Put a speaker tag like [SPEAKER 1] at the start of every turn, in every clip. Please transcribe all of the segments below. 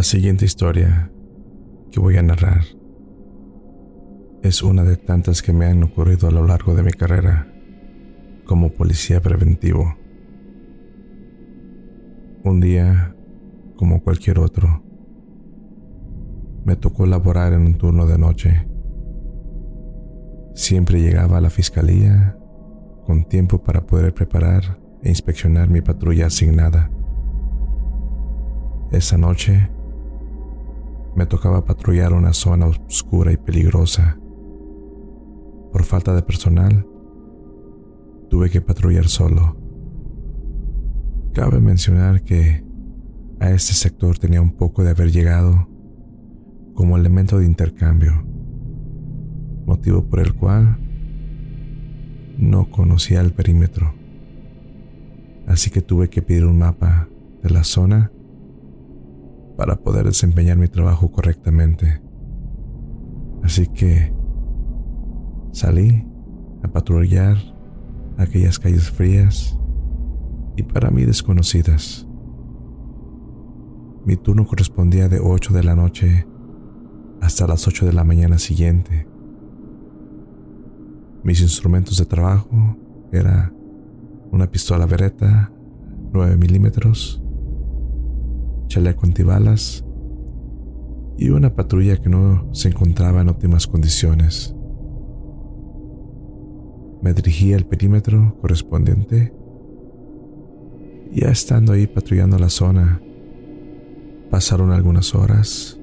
[SPEAKER 1] La siguiente historia que voy a narrar es una de tantas que me han ocurrido a lo largo de mi carrera como policía preventivo. Un día, como cualquier otro, me tocó laborar en un turno de noche. Siempre llegaba a la fiscalía con tiempo para poder preparar e inspeccionar mi patrulla asignada. Esa noche me tocaba patrullar una zona oscura y peligrosa. Por falta de personal, tuve que patrullar solo. Cabe mencionar que a este sector tenía un poco de haber llegado como elemento de intercambio, motivo por el cual no conocía el perímetro. Así que tuve que pedir un mapa de la zona para poder desempeñar mi trabajo correctamente. Así que salí a patrullar aquellas calles frías y para mí desconocidas. Mi turno correspondía de 8 de la noche hasta las 8 de la mañana siguiente. Mis instrumentos de trabajo era una pistola Beretta 9 milímetros, chaleco antibalas y una patrulla que no se encontraba en óptimas condiciones. Me dirigí al perímetro correspondiente ya estando ahí patrullando la zona, pasaron algunas horas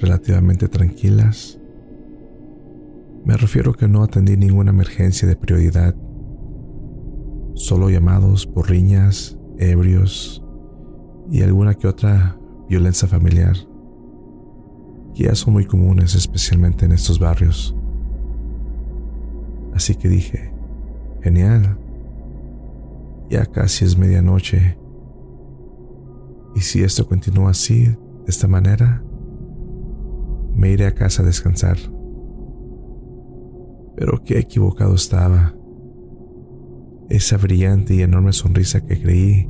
[SPEAKER 1] relativamente tranquilas. Me refiero que no atendí ninguna emergencia de prioridad, solo llamados por riñas, ebrios y alguna que otra violencia familiar, que ya son muy comunes especialmente en estos barrios. Así que dije, genial, ya casi es medianoche, y si esto continúa así, de esta manera, me iré a casa a descansar. Pero qué equivocado estaba. Esa brillante y enorme sonrisa que creí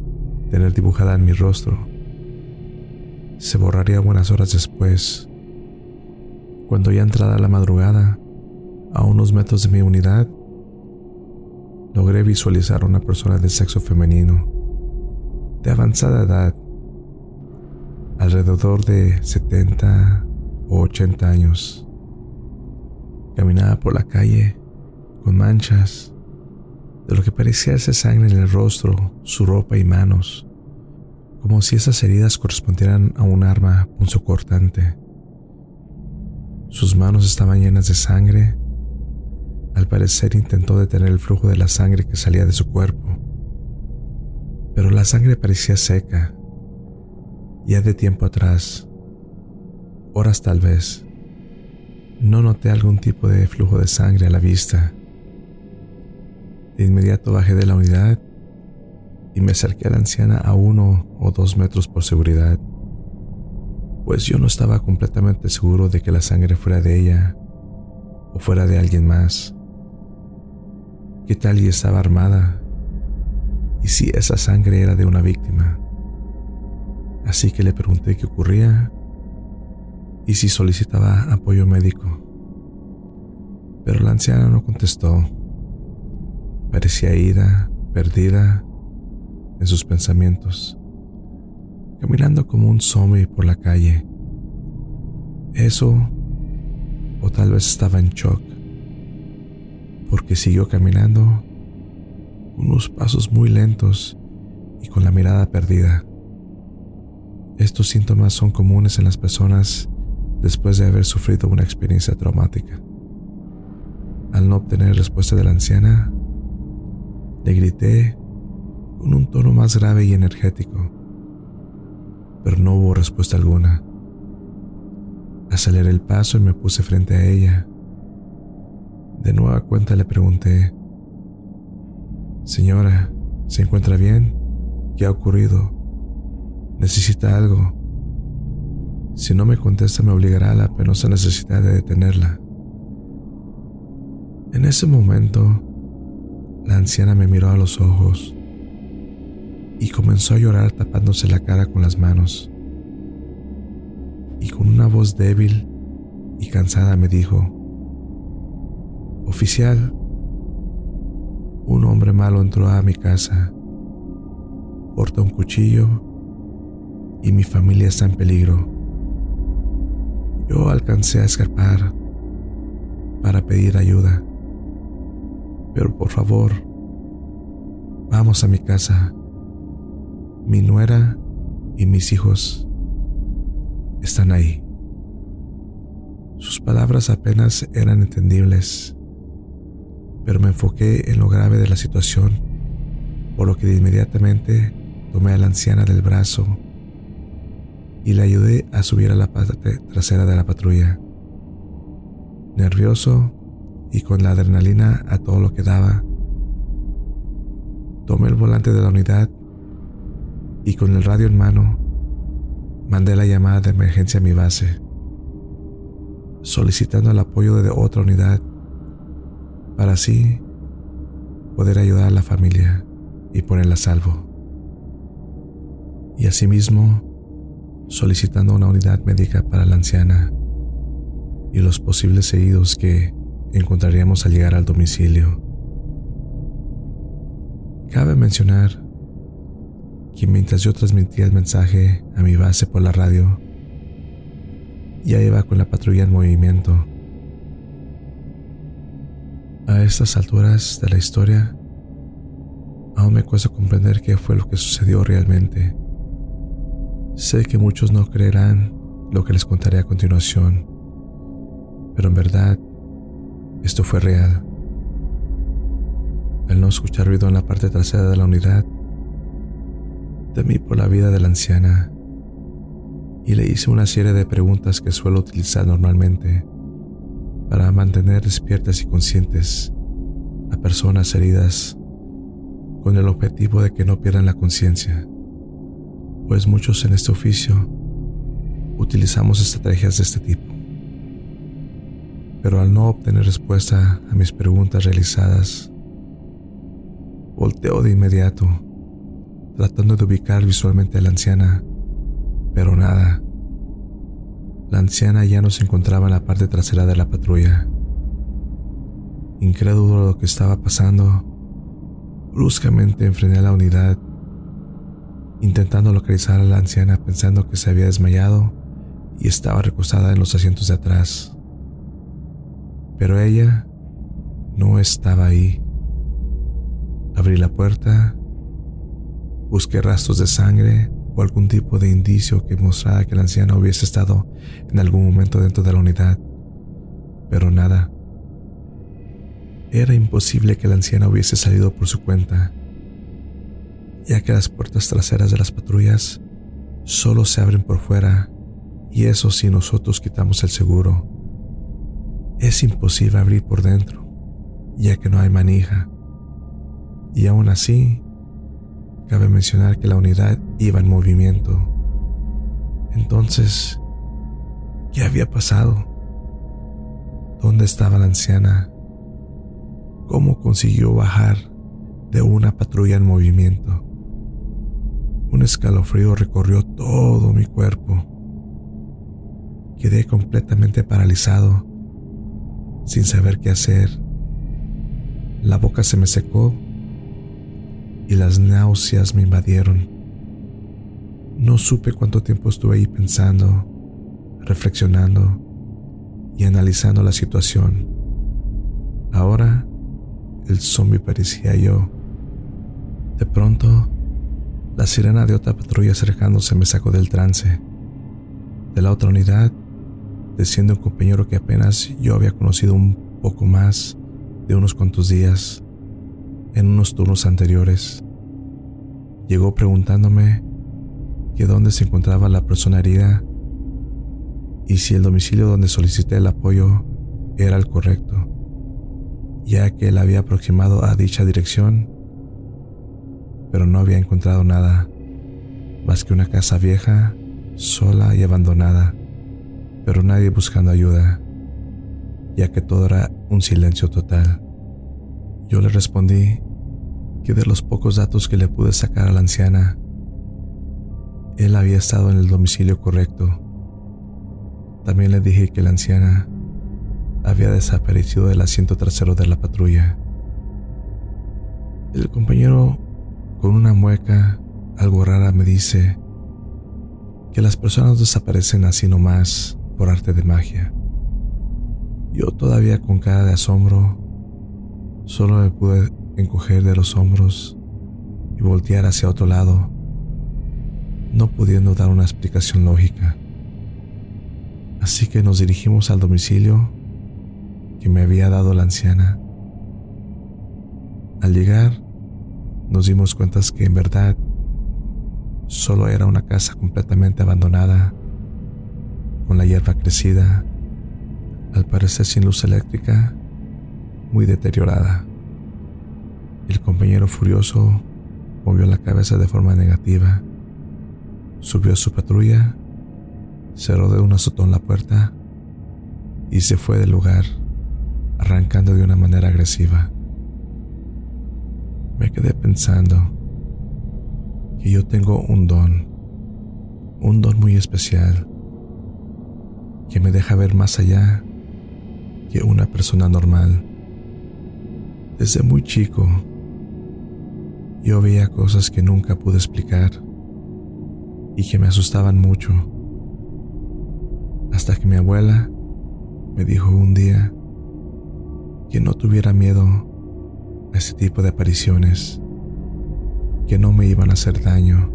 [SPEAKER 1] tener dibujada en mi rostro se borraría buenas horas después, cuando ya entrada la madrugada, a unos metros de mi unidad, logré visualizar a una persona de sexo femenino, de avanzada edad, alrededor de 70 o 80 años. Caminaba por la calle con manchas de lo que parecía ser sangre en el rostro, su ropa y manos, como si esas heridas correspondieran a un arma punzocortante. Sus manos estaban llenas de sangre. Al parecer intentó detener el flujo de la sangre que salía de su cuerpo, pero la sangre parecía seca. Ya de tiempo atrás, horas tal vez, no noté algún tipo de flujo de sangre a la vista. De inmediato bajé de la unidad y me acerqué a la anciana a uno o dos metros por seguridad, pues yo no estaba completamente seguro de que la sangre fuera de ella o fuera de alguien más. ¿Qué tal y estaba armada? ¿Y si esa sangre era de una víctima? Así que le pregunté qué ocurría y si solicitaba apoyo médico. Pero la anciana no contestó. Parecía ida, perdida en sus pensamientos, caminando como un zombie por la calle. Eso, o tal vez estaba en shock, porque siguió caminando unos pasos muy lentos y con la mirada perdida. Estos síntomas son comunes en las personas después de haber sufrido una experiencia traumática. Al no obtener respuesta de la anciana, le grité con un tono más grave y energético, pero no hubo respuesta alguna. Aceleré el paso y me puse frente a ella. De nueva cuenta le pregunté, Señora, ¿se encuentra bien? ¿Qué ha ocurrido? ¿Necesita algo? Si no me contesta me obligará a la penosa necesidad de detenerla. En ese momento, la anciana me miró a los ojos y comenzó a llorar tapándose la cara con las manos. y con una voz débil y cansada me dijo, Oficial, un hombre malo entró a mi casa, porta un cuchillo y mi familia está en peligro. Yo alcancé a escapar para pedir ayuda, pero por favor, vamos a mi casa. Mi nuera y mis hijos están ahí. Sus palabras apenas eran entendibles, pero me enfoqué en lo grave de la situación, por lo que de inmediatamente tomé a la anciana del brazo y le ayudé a subir a la parte trasera de la patrulla. Nervioso y con la adrenalina a todo lo que daba, tomé el volante de la unidad y con el radio en mano mandé la llamada de emergencia a mi base, solicitando el apoyo de otra unidad para así poder ayudar a la familia y ponerla a salvo. Y asimismo, solicitando una unidad médica para la anciana y los posibles heridos que encontraríamos al llegar al domicilio. Cabe mencionar que mientras yo transmitía el mensaje a mi base por la radio, ya iba con la patrulla en movimiento. A estas alturas de la historia, aún me cuesta comprender qué fue lo que sucedió realmente. Sé que muchos no creerán lo que les contaré a continuación, pero en verdad esto fue real. Al no escuchar ruido en la parte trasera de la unidad, temí por la vida de la anciana y le hice una serie de preguntas que suelo utilizar normalmente para mantener despiertas y conscientes a personas heridas con el objetivo de que no pierdan la conciencia, pues muchos en este oficio utilizamos estrategias de este tipo. Pero al no obtener respuesta a mis preguntas realizadas, volteo de inmediato tratando de ubicar visualmente a la anciana, pero nada. La anciana ya no se encontraba en la parte trasera de la patrulla. Incrédulo de lo que estaba pasando, bruscamente enfrené a la unidad, intentando localizar a la anciana pensando que se había desmayado y estaba recostada en los asientos de atrás. Pero ella no estaba ahí. Abrí la puerta Busqué rastros de sangre o algún tipo de indicio que mostrara que la anciana hubiese estado en algún momento dentro de la unidad, pero nada. Era imposible que la anciana hubiese salido por su cuenta, ya que las puertas traseras de las patrullas solo se abren por fuera y eso si nosotros quitamos el seguro. Es imposible abrir por dentro, ya que no hay manija. Y aún así, Cabe mencionar que la unidad iba en movimiento. Entonces, ¿qué había pasado? ¿Dónde estaba la anciana? ¿Cómo consiguió bajar de una patrulla en movimiento? Un escalofrío recorrió todo mi cuerpo. Quedé completamente paralizado, sin saber qué hacer. La boca se me secó y las náuseas me invadieron. No supe cuánto tiempo estuve ahí pensando, reflexionando y analizando la situación. Ahora el zombie parecía yo. De pronto, la sirena de otra patrulla acercándose me sacó del trance. De la otra unidad, desciende un compañero que apenas yo había conocido un poco más de unos cuantos días en unos turnos anteriores. Llegó preguntándome que dónde se encontraba la persona herida y si el domicilio donde solicité el apoyo era el correcto, ya que él había aproximado a dicha dirección, pero no había encontrado nada más que una casa vieja, sola y abandonada, pero nadie buscando ayuda, ya que todo era un silencio total. Yo le respondí que de los pocos datos que le pude sacar a la anciana, él había estado en el domicilio correcto, También le dije que la anciana había desaparecido del asiento trasero de la patrulla. El compañero, con una mueca algo rara, me dice que las personas desaparecen así nomás por arte de magia. Yo todavía con cara de asombro, solo me pude encoger de los hombros y voltear hacia otro lado, no pudiendo dar una explicación lógica. Así que nos dirigimos al domicilio que me había dado la anciana. Al llegar, nos dimos cuenta que en verdad solo era una casa completamente abandonada, con la hierba crecida, al parecer sin luz eléctrica, muy deteriorada. El compañero furioso movió la cabeza de forma negativa, subió a su patrulla, cerró de un azotón la puerta y se fue del lugar, arrancando de una manera agresiva. Me quedé pensando que yo tengo un don, un don muy especial, que me deja ver más allá que una persona normal. Desde muy chico, yo veía cosas que nunca pude explicar y que me asustaban mucho. Hasta que mi abuela me dijo un día que no tuviera miedo a ese tipo de apariciones, que no me iban a hacer daño,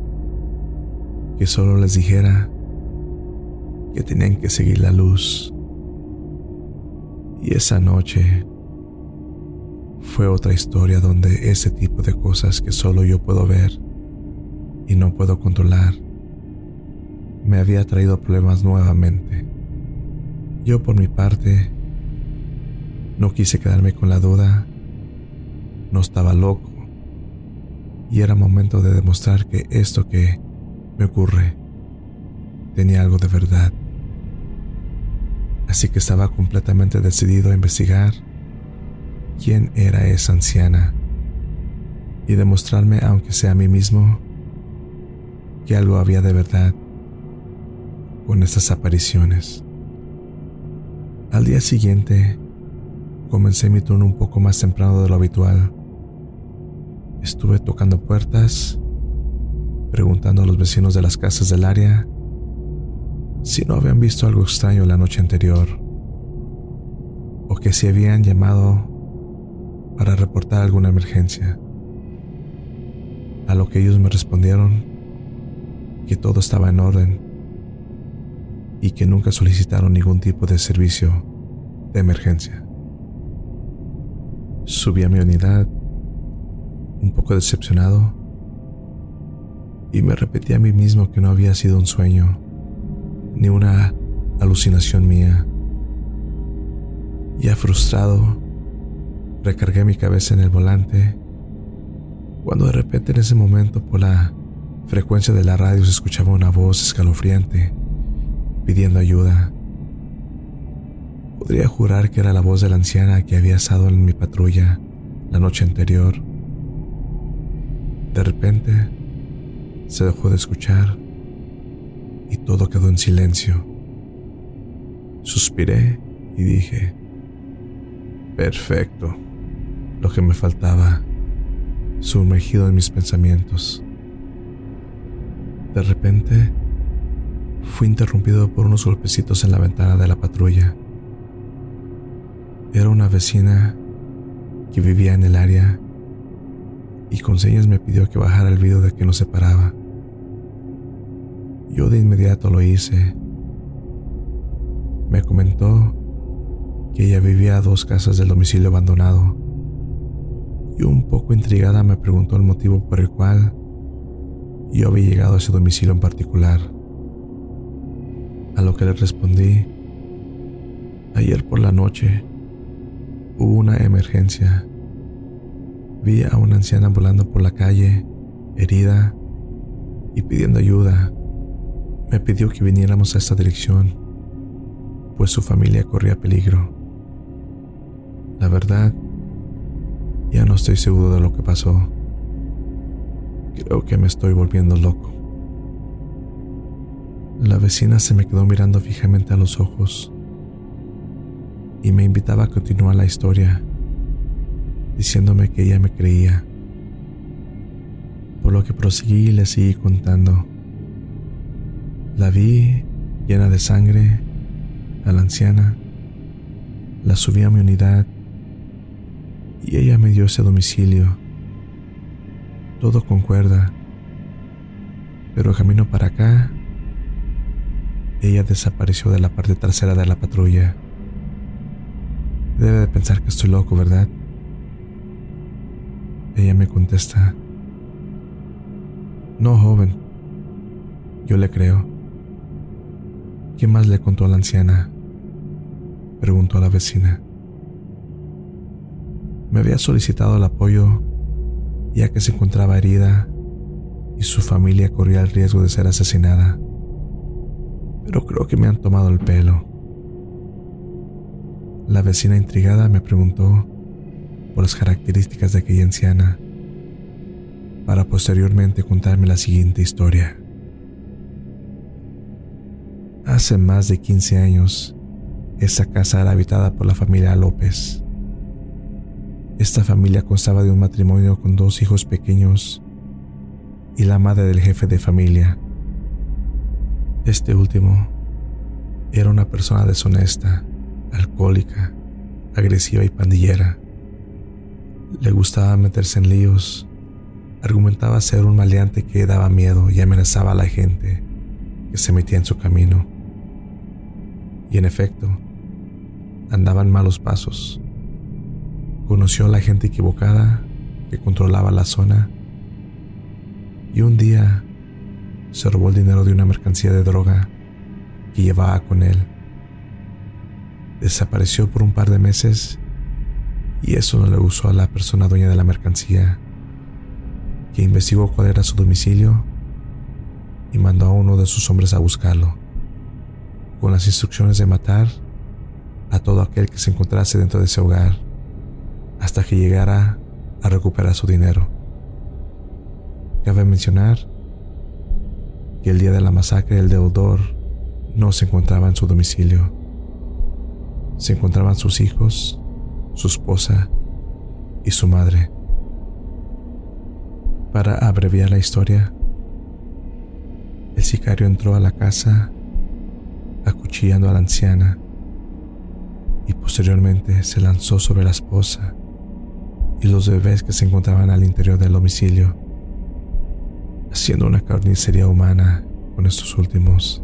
[SPEAKER 1] que solo les dijera que tenían que seguir la luz. Y esa noche fue otra historia donde ese tipo de cosas que solo yo puedo ver y no puedo controlar me había traído problemas nuevamente. Yo por mi parte no quise quedarme con la duda, no estaba loco y era momento de demostrar que esto que me ocurre tenía algo de verdad. Así que estaba completamente decidido a investigar quién era esa anciana y demostrarme, aunque sea a mí mismo, que algo había de verdad con estas apariciones. Al día siguiente, comencé mi turno un poco más temprano de lo habitual. Estuve tocando puertas, preguntando a los vecinos de las casas del área si no habían visto algo extraño la noche anterior o que si habían llamado para reportar alguna emergencia. A lo que ellos me respondieron que todo estaba en orden y que nunca solicitaron ningún tipo de servicio de emergencia. Subí a mi unidad, un poco decepcionado, y me repetí a mí mismo que no había sido un sueño ni una alucinación mía. Ya frustrado, Recargué mi cabeza en el volante cuando de repente en ese momento por la frecuencia de la radio se escuchaba una voz escalofriante pidiendo ayuda. Podría jurar que era la voz de la anciana que había estado en mi patrulla la noche anterior. De repente se dejó de escuchar y todo quedó en silencio. Suspiré y dije, perfecto lo que me faltaba, sumergido en mis pensamientos. De repente, fui interrumpido por unos golpecitos en la ventana de la patrulla. Era una vecina que vivía en el área y con señas me pidió que bajara el vidrio de que nos separaba. Yo de inmediato lo hice. Me comentó que ella vivía a dos casas del domicilio abandonado y un poco intrigada me preguntó el motivo por el cual yo había llegado a ese domicilio en particular. A lo que le respondí, ayer por la noche hubo una emergencia. Vi a una anciana volando por la calle, herida y pidiendo ayuda. Me pidió que viniéramos a esta dirección, pues su familia corría peligro. La verdad, ya no estoy seguro de lo que pasó. Creo que me estoy volviendo loco. La vecina se me quedó mirando fijamente a los ojos y me invitaba a continuar la historia, diciéndome que ella me creía. Por lo que proseguí y le seguí contando. La vi llena de sangre a la anciana, la subí a mi unidad y ella me dio ese domicilio. Todo concuerda, pero camino para acá, ella desapareció de la parte trasera de la patrulla. Debe de pensar que estoy loco, ¿verdad? Ella me contesta, no, joven, yo le creo. ¿Quién más le contó a la anciana? Preguntó a la vecina. Me había solicitado el apoyo ya que se encontraba herida y su familia corría el riesgo de ser asesinada. Pero creo que me han tomado el pelo. La vecina intrigada me preguntó por las características de aquella anciana para posteriormente contarme la siguiente historia. Hace más de 15 años, esa casa era habitada por la familia López. Esta familia constaba de un matrimonio con dos hijos pequeños y la madre del jefe de familia. Este último era una persona deshonesta, alcohólica, agresiva y pandillera. Le gustaba meterse en líos. Argumentaba ser un maleante que daba miedo y amenazaba a la gente que se metía en su camino. Y en efecto, andaban malos pasos. Conoció a la gente equivocada que controlaba la zona y un día se robó el dinero de una mercancía de droga que llevaba con él. Desapareció por un par de meses y eso no le gustó a la persona dueña de la mercancía, que investigó cuál era su domicilio y mandó a uno de sus hombres a buscarlo, con las instrucciones de matar a todo aquel que se encontrase dentro de ese hogar hasta que llegara a recuperar su dinero. Cabe mencionar que el día de la masacre el deudor no se encontraba en su domicilio. Se encontraban sus hijos, su esposa y su madre. Para abreviar la historia, el sicario entró a la casa acuchillando a la anciana y posteriormente se lanzó sobre la esposa y los bebés que se encontraban al interior del domicilio, haciendo una carnicería humana con estos últimos.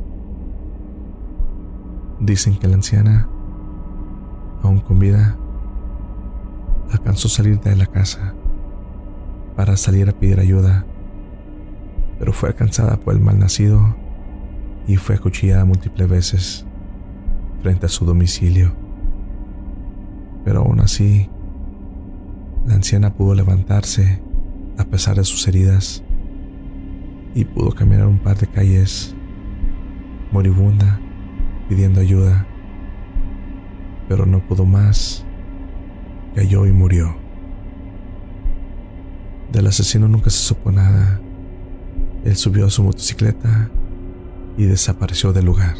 [SPEAKER 1] Dicen que la anciana, aún con vida, alcanzó a salir de la casa para salir a pedir ayuda, pero fue alcanzada por el malnacido y fue acuchillada múltiples veces frente a su domicilio. Pero aún así, la anciana pudo levantarse a pesar de sus heridas y pudo caminar un par de calles moribunda pidiendo ayuda, pero no pudo más. Cayó y murió. Del asesino nunca se supo nada. Él subió a su motocicleta y desapareció del lugar.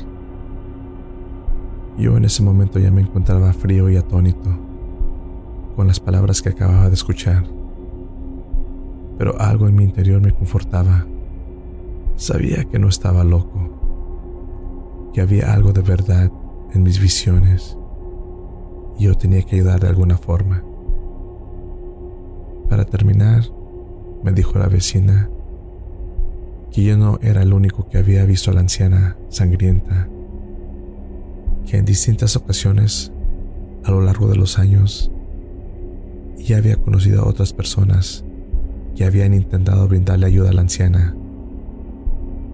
[SPEAKER 1] Yo en ese momento ya me encontraba frío y atónito con las palabras que acababa de escuchar. Pero algo en mi interior me confortaba. Sabía que no estaba loco, que había algo de verdad en mis visiones y yo tenía que ayudar de alguna forma. Para terminar, me dijo la vecina que yo no era el único que había visto a la anciana sangrienta, que en distintas ocasiones a lo largo de los años ya había conocido a otras personas que habían intentado brindarle ayuda a la anciana,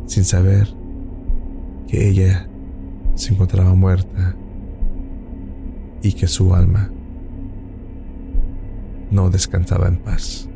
[SPEAKER 1] sin saber que ella se encontraba muerta y que su alma no descansaba en paz.